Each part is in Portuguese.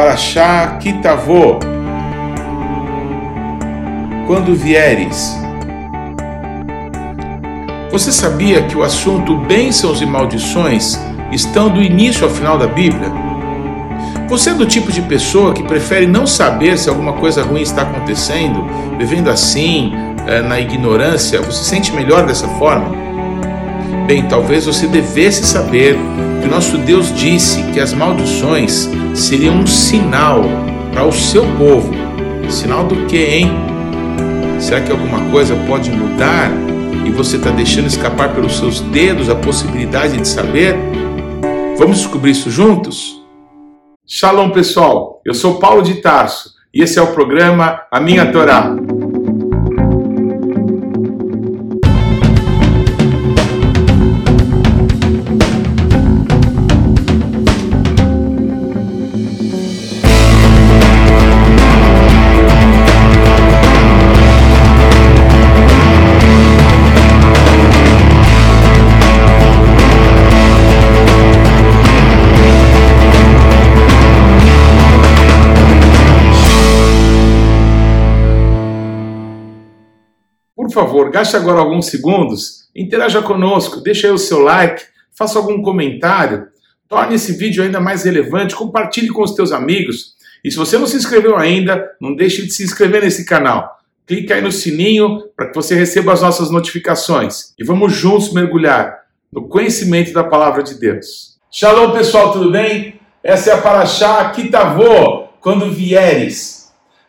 Parashá Kitavô. Quando vieres. Você sabia que o assunto bênçãos e maldições estão do início ao final da Bíblia? Você é do tipo de pessoa que prefere não saber se alguma coisa ruim está acontecendo, vivendo assim, eh, na ignorância? Você se sente melhor dessa forma? Bem, talvez você devesse saber que nosso Deus disse que as maldições seriam um sinal para o seu povo. Sinal do que, hein? Será que alguma coisa pode mudar e você está deixando escapar pelos seus dedos a possibilidade de saber? Vamos descobrir isso juntos? Shalom, pessoal. Eu sou Paulo de Tarso e esse é o programa A Minha Torá. Favor, gaste agora alguns segundos, interaja conosco, deixe aí o seu like, faça algum comentário, torne esse vídeo ainda mais relevante, compartilhe com os teus amigos. E se você não se inscreveu ainda, não deixe de se inscrever nesse canal. Clique aí no sininho para que você receba as nossas notificações. E vamos juntos mergulhar no conhecimento da palavra de Deus. Shalom, pessoal, tudo bem? Essa é a Paraxá Kitavô, quando vieres.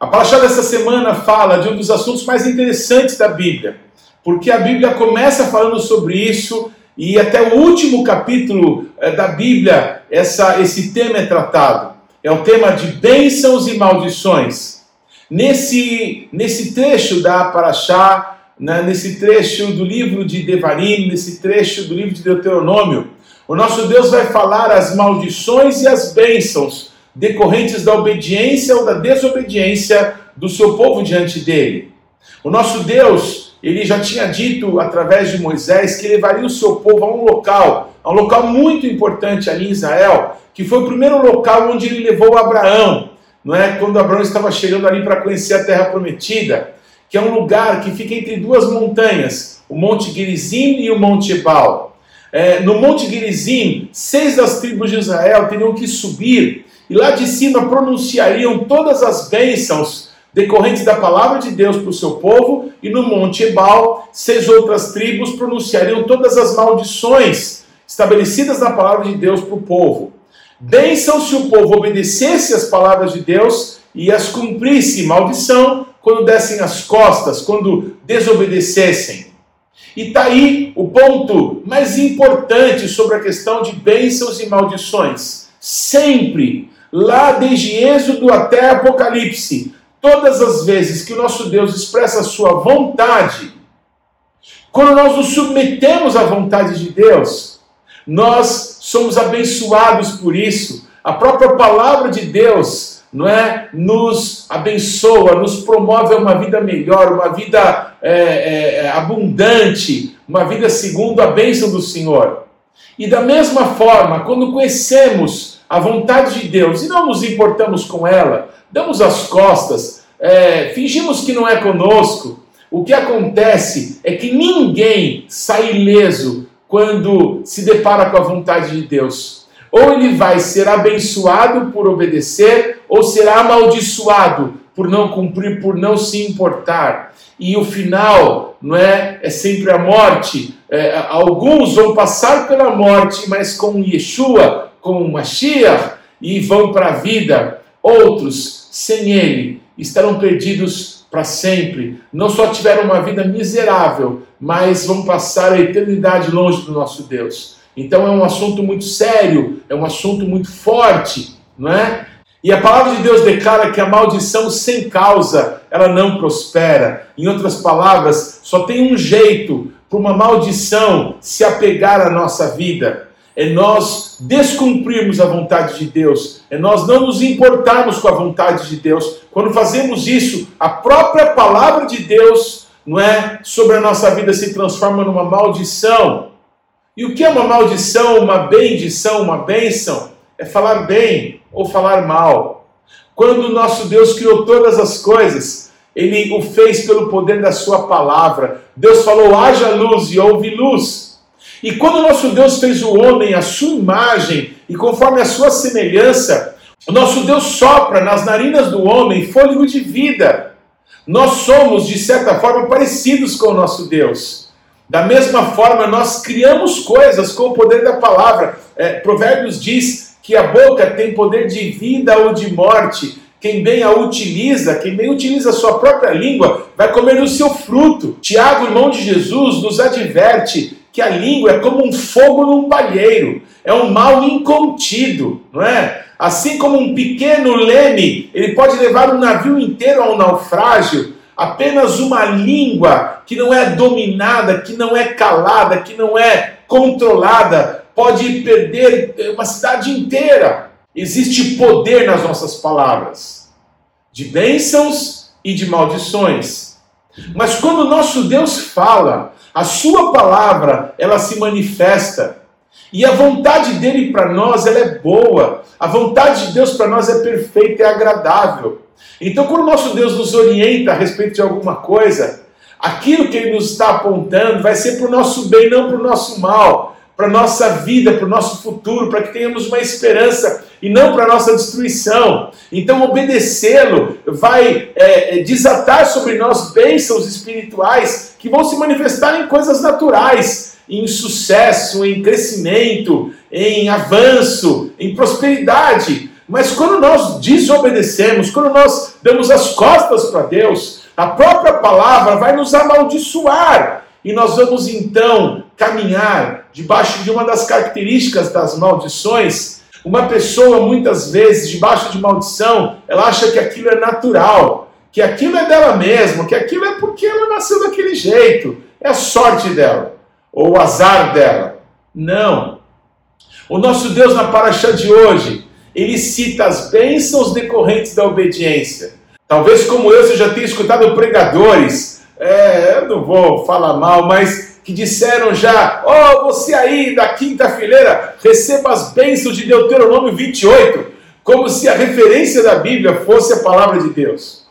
A palavra dessa semana fala de um dos assuntos mais interessantes da Bíblia, porque a Bíblia começa falando sobre isso e até o último capítulo eh, da Bíblia essa, esse tema é tratado. É o tema de bênçãos e maldições. Nesse, nesse trecho da Paraxá, né, nesse trecho do livro de Devarim, nesse trecho do livro de Deuteronômio, o nosso Deus vai falar as maldições e as bênçãos decorrentes da obediência ou da desobediência do seu povo diante dele. O nosso Deus, ele já tinha dito através de Moisés que levaria o seu povo a um local, a um local muito importante ali em Israel, que foi o primeiro local onde ele levou Abraão, não é? Quando Abraão estava chegando ali para conhecer a terra prometida, que é um lugar que fica entre duas montanhas, o Monte Gerizim e o Monte Ebal. É, no Monte Gerizim, seis das tribos de Israel teriam que subir e lá de cima pronunciariam todas as bênçãos decorrentes da palavra de Deus para o seu povo, e no Monte Ebal, seis outras tribos pronunciariam todas as maldições estabelecidas na palavra de Deus para o povo. Bênção se o povo obedecesse às palavras de Deus e as cumprisse, maldição quando dessem as costas, quando desobedecessem. E está aí o ponto mais importante sobre a questão de bênçãos e maldições. Sempre lá desde Êxodo até Apocalipse, todas as vezes que o nosso Deus expressa a sua vontade, quando nós nos submetemos à vontade de Deus, nós somos abençoados por isso. A própria palavra de Deus, não é, nos abençoa, nos promove a uma vida melhor, uma vida é, é, é abundante, uma vida segundo a bênção do Senhor. E da mesma forma, quando conhecemos a vontade de Deus e não nos importamos com ela, damos as costas, é, fingimos que não é conosco, o que acontece é que ninguém sai ileso quando se depara com a vontade de Deus. Ou ele vai ser abençoado por obedecer, ou será amaldiçoado por não cumprir, por não se importar. E o final, não é, é sempre a morte. É, alguns vão passar pela morte, mas com Yeshua, com o Mashiach e vão para a vida. Outros, sem ele, estarão perdidos para sempre. Não só tiveram uma vida miserável, mas vão passar a eternidade longe do nosso Deus. Então é um assunto muito sério, é um assunto muito forte, não é? E a palavra de Deus declara que a maldição sem causa, ela não prospera. Em outras palavras, só tem um jeito para uma maldição se apegar à nossa vida é nós descumprirmos a vontade de Deus, é nós não nos importarmos com a vontade de Deus. Quando fazemos isso, a própria palavra de Deus, não é, sobre a nossa vida se transforma numa maldição. E o que é uma maldição, uma bendição, uma bênção? É falar bem ou falar mal. Quando o nosso Deus criou todas as coisas, ele o fez pelo poder da sua palavra. Deus falou: haja luz e houve luz. E quando nosso Deus fez o homem à sua imagem e conforme a sua semelhança, o nosso Deus sopra nas narinas do homem fôlego de vida. Nós somos, de certa forma, parecidos com o nosso Deus. Da mesma forma, nós criamos coisas com o poder da palavra. É, Provérbios diz que a boca tem poder de vida ou de morte. Quem bem a utiliza, quem bem utiliza a sua própria língua, vai comer o seu fruto. Tiago, irmão de Jesus, nos adverte que a língua é como um fogo num palheiro, é um mal incontido, não é? Assim como um pequeno leme, ele pode levar um navio inteiro ao naufrágio, apenas uma língua que não é dominada, que não é calada, que não é controlada, pode perder uma cidade inteira. Existe poder nas nossas palavras, de bênçãos e de maldições. Mas quando o nosso Deus fala, a sua palavra, ela se manifesta. E a vontade dele para nós, ela é boa. A vontade de Deus para nós é perfeita e agradável. Então, quando o nosso Deus nos orienta a respeito de alguma coisa, aquilo que ele nos está apontando vai ser para o nosso bem, não para o nosso mal para nossa vida, para o nosso futuro, para que tenhamos uma esperança e não para nossa destruição. Então, obedecê-lo vai é, é, desatar sobre nós bênçãos espirituais que vão se manifestar em coisas naturais, em sucesso, em crescimento, em avanço, em prosperidade. Mas quando nós desobedecemos, quando nós damos as costas para Deus, a própria palavra vai nos amaldiçoar e nós vamos então caminhar debaixo de uma das características das maldições. Uma pessoa, muitas vezes, debaixo de maldição, ela acha que aquilo é natural, que aquilo é dela mesma, que aquilo é porque ela nasceu daquele jeito, é a sorte dela, ou o azar dela. Não. O nosso Deus, na paraxá de hoje, ele cita as bênçãos decorrentes da obediência. Talvez, como eu, você já tenha escutado pregadores é, eu não vou falar mal, mas que disseram já: Ó, oh, você aí da quinta fileira, receba as bênçãos de Deuteronômio 28, como se a referência da Bíblia fosse a palavra de Deus.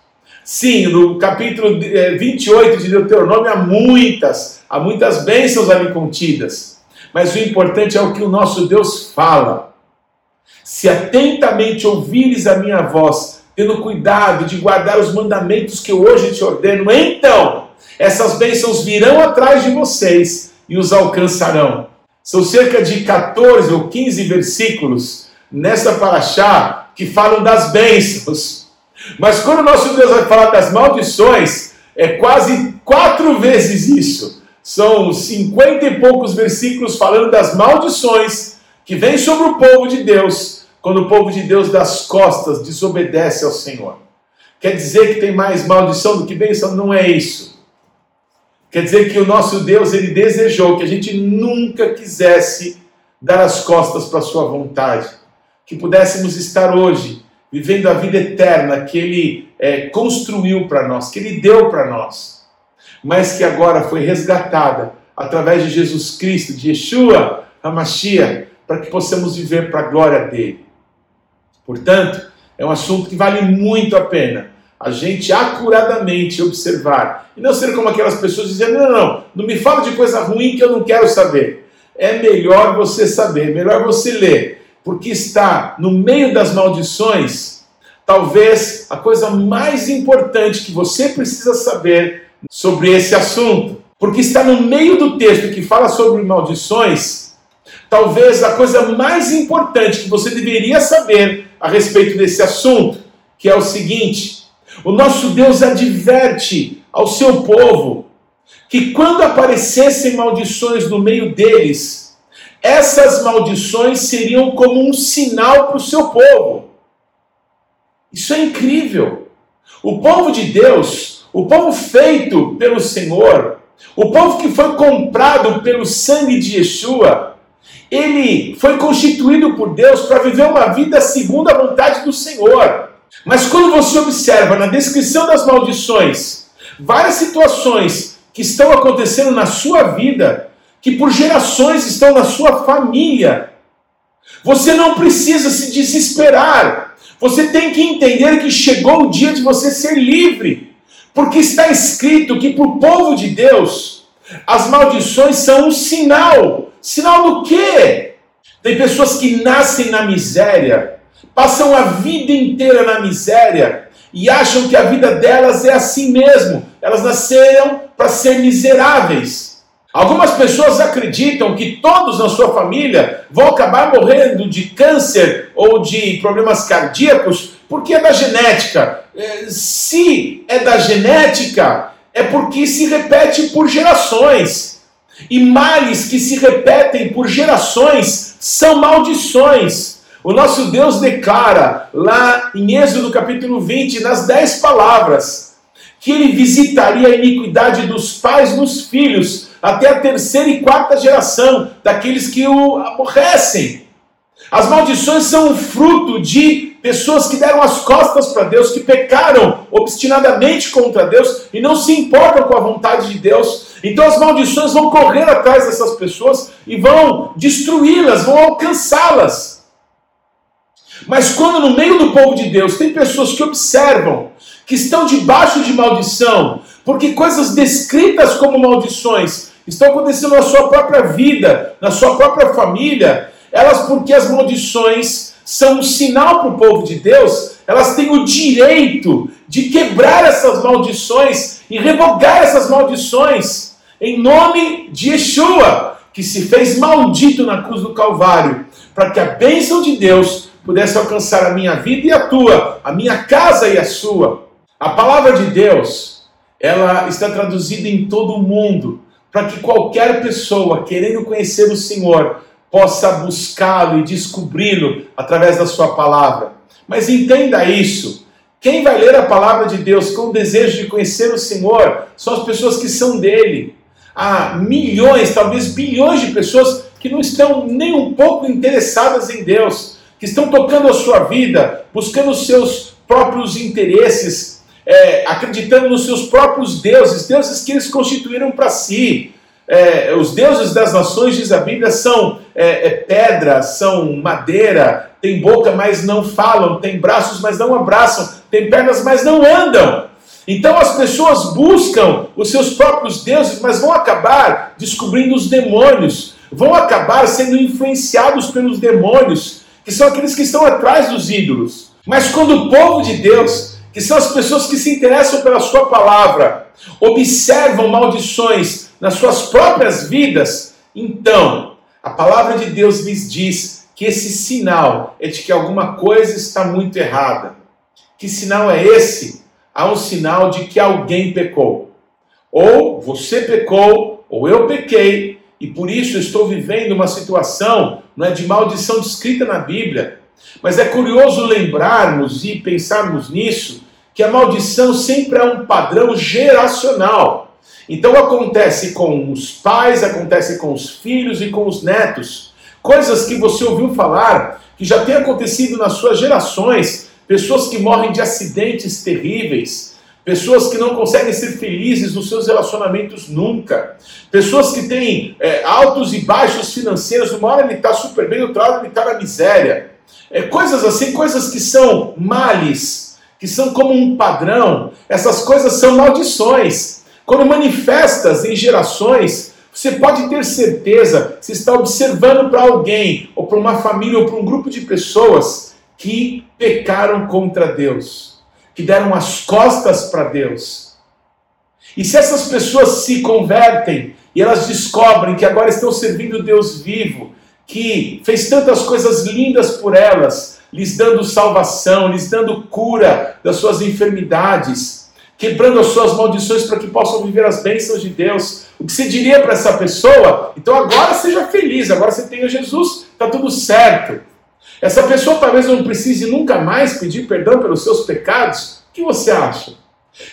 Sim, no capítulo 28 é, de Deuteronômio há muitas, há muitas bênçãos ali contidas. Mas o importante é o que o nosso Deus fala. Se atentamente ouvires a minha voz, tendo cuidado de guardar os mandamentos que hoje te ordeno, então essas bênçãos virão atrás de vocês e os alcançarão. São cerca de 14 ou 15 versículos nessa paraxá que falam das bênçãos. Mas quando o nosso Deus vai falar das maldições, é quase quatro vezes isso. São cinquenta e poucos versículos falando das maldições que vêm sobre o povo de Deus quando o povo de Deus das costas desobedece ao Senhor. Quer dizer que tem mais maldição do que bênção? Não é isso. Quer dizer que o nosso Deus, ele desejou que a gente nunca quisesse dar as costas para a sua vontade. Que pudéssemos estar hoje vivendo a vida eterna que ele é, construiu para nós, que ele deu para nós, mas que agora foi resgatada através de Jesus Cristo, de Yeshua, a para que possamos viver para a glória dele. Portanto, é um assunto que vale muito a pena a gente acuradamente observar e não ser como aquelas pessoas dizendo: não, não, não, não me fala de coisa ruim que eu não quero saber. É melhor você saber, melhor você ler, porque está no meio das maldições, talvez a coisa mais importante que você precisa saber sobre esse assunto, porque está no meio do texto que fala sobre maldições, talvez a coisa mais importante que você deveria saber a respeito desse assunto, que é o seguinte: o nosso Deus adverte ao seu povo que quando aparecessem maldições no meio deles, essas maldições seriam como um sinal para o seu povo. Isso é incrível. O povo de Deus, o povo feito pelo Senhor, o povo que foi comprado pelo sangue de Yeshua, ele foi constituído por Deus para viver uma vida segundo a vontade do Senhor. Mas quando você observa na descrição das maldições várias situações que estão acontecendo na sua vida, que por gerações estão na sua família, você não precisa se desesperar, Você tem que entender que chegou o dia de você ser livre. Porque está escrito que para o povo de Deus, as maldições são um sinal. Sinal do quê? Tem pessoas que nascem na miséria, passam a vida inteira na miséria e acham que a vida delas é assim mesmo. Elas nasceram para ser miseráveis. Algumas pessoas acreditam que todos na sua família vão acabar morrendo de câncer ou de problemas cardíacos porque é da genética. É, se é da genética, é porque se repete por gerações. E males que se repetem por gerações são maldições. O nosso Deus declara lá em Êxodo capítulo 20, nas dez palavras, que ele visitaria a iniquidade dos pais nos filhos, até a terceira e quarta geração daqueles que o aborrecem. As maldições são o fruto de pessoas que deram as costas para Deus, que pecaram obstinadamente contra Deus e não se importam com a vontade de Deus. Então as maldições vão correr atrás dessas pessoas e vão destruí-las, vão alcançá-las. Mas quando no meio do povo de Deus tem pessoas que observam que estão debaixo de maldição, porque coisas descritas como maldições estão acontecendo na sua própria vida, na sua própria família, elas, porque as maldições são um sinal para o povo de Deus, elas têm o direito de quebrar essas maldições e revogar essas maldições em nome de Yeshua, que se fez maldito na cruz do Calvário, para que a bênção de Deus pudesse alcançar a minha vida e a tua, a minha casa e a sua. A palavra de Deus, ela está traduzida em todo o mundo, para que qualquer pessoa querendo conhecer o Senhor possa buscá-lo e descobri-lo através da sua palavra. Mas entenda isso. Quem vai ler a palavra de Deus com o desejo de conhecer o Senhor são as pessoas que são dele. Há milhões, talvez bilhões de pessoas que não estão nem um pouco interessadas em Deus, que estão tocando a sua vida, buscando os seus próprios interesses, é, acreditando nos seus próprios deuses, deuses que eles constituíram para si, é, os deuses das nações, diz a Bíblia, são é, é, pedra, são madeira, tem boca, mas não falam, tem braços, mas não abraçam, tem pernas, mas não andam. Então as pessoas buscam os seus próprios deuses, mas vão acabar descobrindo os demônios, vão acabar sendo influenciados pelos demônios, que são aqueles que estão atrás dos ídolos. Mas quando o povo de Deus que são as pessoas que se interessam pela sua palavra, observam maldições nas suas próprias vidas, então a palavra de Deus lhes diz que esse sinal é de que alguma coisa está muito errada. Que sinal é esse? Há um sinal de que alguém pecou. Ou você pecou, ou eu pequei, e por isso estou vivendo uma situação não é, de maldição descrita na Bíblia. Mas é curioso lembrarmos e pensarmos nisso, que a maldição sempre é um padrão geracional. Então acontece com os pais, acontece com os filhos e com os netos. Coisas que você ouviu falar, que já tem acontecido nas suas gerações, pessoas que morrem de acidentes terríveis, pessoas que não conseguem ser felizes nos seus relacionamentos nunca, pessoas que têm é, altos e baixos financeiros, uma hora ele está super bem, outra hora ele está na miséria. É, coisas assim, coisas que são males, que são como um padrão, essas coisas são maldições. Quando manifestas em gerações, você pode ter certeza, se está observando para alguém, ou para uma família, ou para um grupo de pessoas que pecaram contra Deus, que deram as costas para Deus. E se essas pessoas se convertem e elas descobrem que agora estão servindo Deus vivo, que fez tantas coisas lindas por elas, lhes dando salvação, lhes dando cura das suas enfermidades, quebrando as suas maldições para que possam viver as bênçãos de Deus. O que você diria para essa pessoa? Então agora seja feliz, agora você tem Jesus, está tudo certo. Essa pessoa talvez não precise nunca mais pedir perdão pelos seus pecados. O que você acha?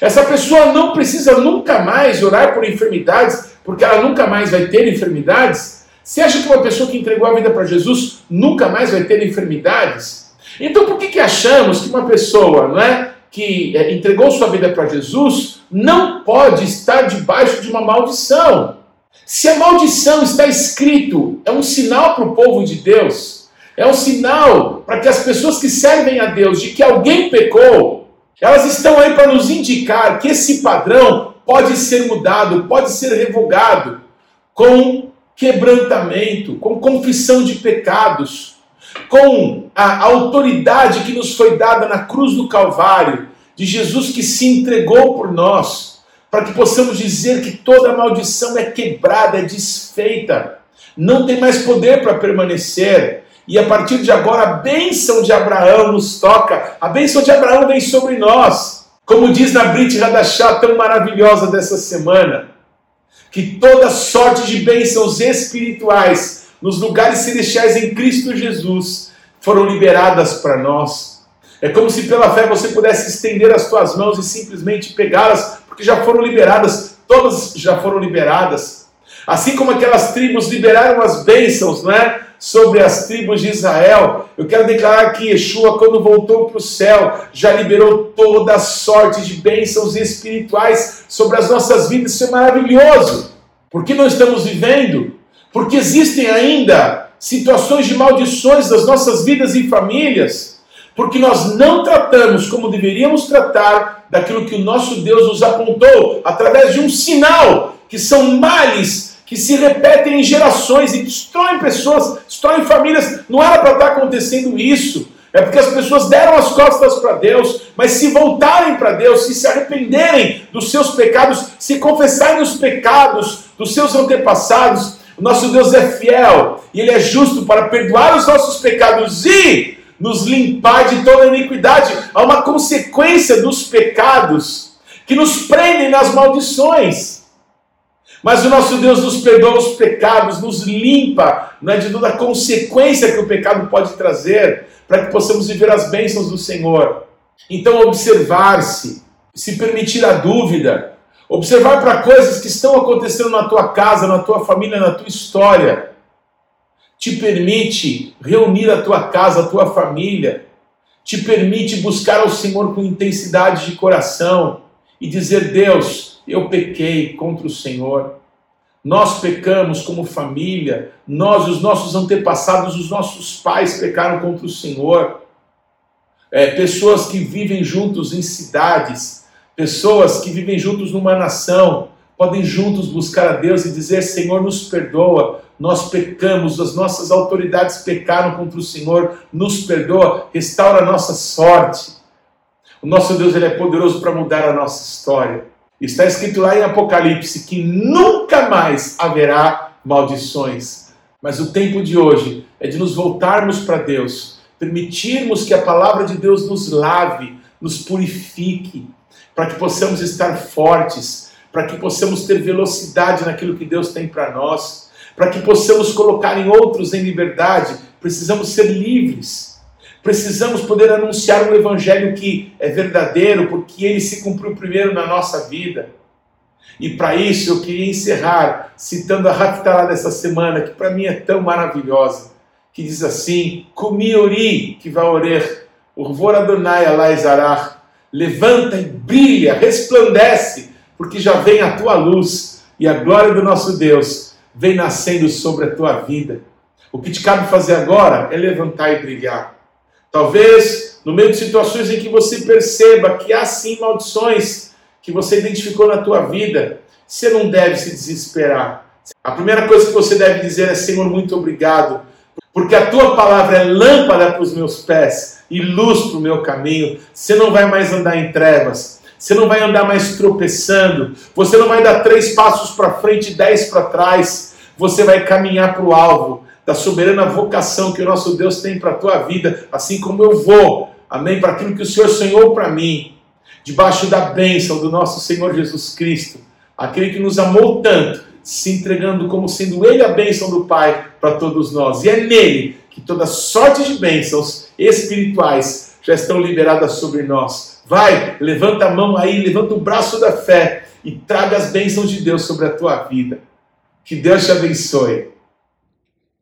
Essa pessoa não precisa nunca mais orar por enfermidades, porque ela nunca mais vai ter enfermidades. Você acha que uma pessoa que entregou a vida para Jesus nunca mais vai ter enfermidades? Então, por que, que achamos que uma pessoa não é, que é, entregou sua vida para Jesus não pode estar debaixo de uma maldição? Se a maldição está escrito, é um sinal para o povo de Deus. É um sinal para que as pessoas que servem a Deus de que alguém pecou, elas estão aí para nos indicar que esse padrão pode ser mudado, pode ser revogado com quebrantamento, com confissão de pecados, com a autoridade que nos foi dada na cruz do Calvário, de Jesus que se entregou por nós, para que possamos dizer que toda maldição é quebrada, é desfeita, não tem mais poder para permanecer. E a partir de agora, a bênção de Abraão nos toca, a bênção de Abraão vem sobre nós. Como diz na Brit Radachá, tão maravilhosa dessa semana, que toda sorte de bênçãos espirituais nos lugares celestiais em Cristo Jesus foram liberadas para nós. É como se pela fé você pudesse estender as tuas mãos e simplesmente pegá-las, porque já foram liberadas, todas já foram liberadas. Assim como aquelas tribos liberaram as bênçãos, não é? Sobre as tribos de Israel, eu quero declarar que Yeshua, quando voltou para o céu, já liberou toda a sorte de bênçãos espirituais sobre as nossas vidas. Isso é maravilhoso. Por que não estamos vivendo? Porque existem ainda situações de maldições das nossas vidas e famílias, porque nós não tratamos como deveríamos tratar daquilo que o nosso Deus nos apontou através de um sinal, que são males que se repetem em gerações e destroem pessoas, destroem famílias. Não era para estar acontecendo isso. É porque as pessoas deram as costas para Deus, mas se voltarem para Deus, se se arrependerem dos seus pecados, se confessarem os pecados dos seus antepassados, o nosso Deus é fiel e Ele é justo para perdoar os nossos pecados e nos limpar de toda iniquidade. Há uma consequência dos pecados que nos prendem nas maldições. Mas o nosso Deus nos perdoa os pecados, nos limpa não é, de toda a consequência que o pecado pode trazer, para que possamos viver as bênçãos do Senhor. Então, observar-se, se permitir a dúvida, Observar para coisas que estão acontecendo na tua casa, na tua família, na tua história. Te permite reunir a tua casa, a tua família. Te permite buscar ao Senhor com intensidade de coração e dizer: Deus, eu pequei contra o Senhor. Nós pecamos como família, nós, os nossos antepassados, os nossos pais pecaram contra o Senhor. É, pessoas que vivem juntos em cidades, Pessoas que vivem juntos numa nação podem juntos buscar a Deus e dizer: Senhor, nos perdoa, nós pecamos, as nossas autoridades pecaram contra o Senhor, nos perdoa, restaura a nossa sorte. O nosso Deus ele é poderoso para mudar a nossa história. Está escrito lá em Apocalipse que nunca mais haverá maldições. Mas o tempo de hoje é de nos voltarmos para Deus, permitirmos que a palavra de Deus nos lave, nos purifique, para que possamos estar fortes, para que possamos ter velocidade naquilo que Deus tem para nós, para que possamos colocar em outros em liberdade, precisamos ser livres. Precisamos poder anunciar um evangelho que é verdadeiro, porque ele se cumpriu primeiro na nossa vida. E para isso eu queria encerrar citando a Haftarah dessa semana, que para mim é tão maravilhosa, que diz assim: Kumiori que vai orer, Urvor Adonai Alai Zarach, levanta e brilha, resplandece, porque já vem a tua luz e a glória do nosso Deus vem nascendo sobre a tua vida. O que te cabe fazer agora é levantar e brilhar. Talvez no meio de situações em que você perceba que há sim maldições que você identificou na tua vida, você não deve se desesperar. A primeira coisa que você deve dizer é: Senhor, muito obrigado, porque a tua palavra é lâmpada para os meus pés e luz para o meu caminho. Você não vai mais andar em trevas. Você não vai andar mais tropeçando. Você não vai dar três passos para frente e dez para trás. Você vai caminhar para o alvo da soberana vocação que o nosso Deus tem para a tua vida, assim como eu vou. Amém? Para aquilo que o Senhor sonhou para mim, debaixo da bênção do nosso Senhor Jesus Cristo, aquele que nos amou tanto, se entregando como sendo Ele a bênção do Pai para todos nós. E é nele que toda sorte de bênçãos espirituais já estão liberadas sobre nós. Vai, levanta a mão aí, levanta o braço da fé e traga as bênçãos de Deus sobre a tua vida. Que Deus te abençoe.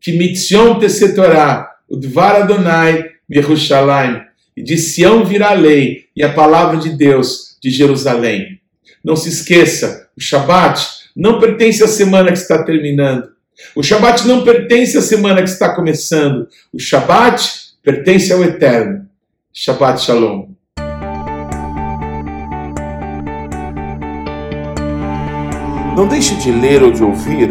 Que mitzion te setorá, o Adonai, Yerushalayim. E de Sião virá a lei e a palavra de Deus de Jerusalém. Não se esqueça, o Shabat não pertence à semana que está terminando. O Shabat não pertence à semana que está começando. O Shabat pertence ao Eterno. Shabbat Shalom. Não deixe de ler ou de ouvir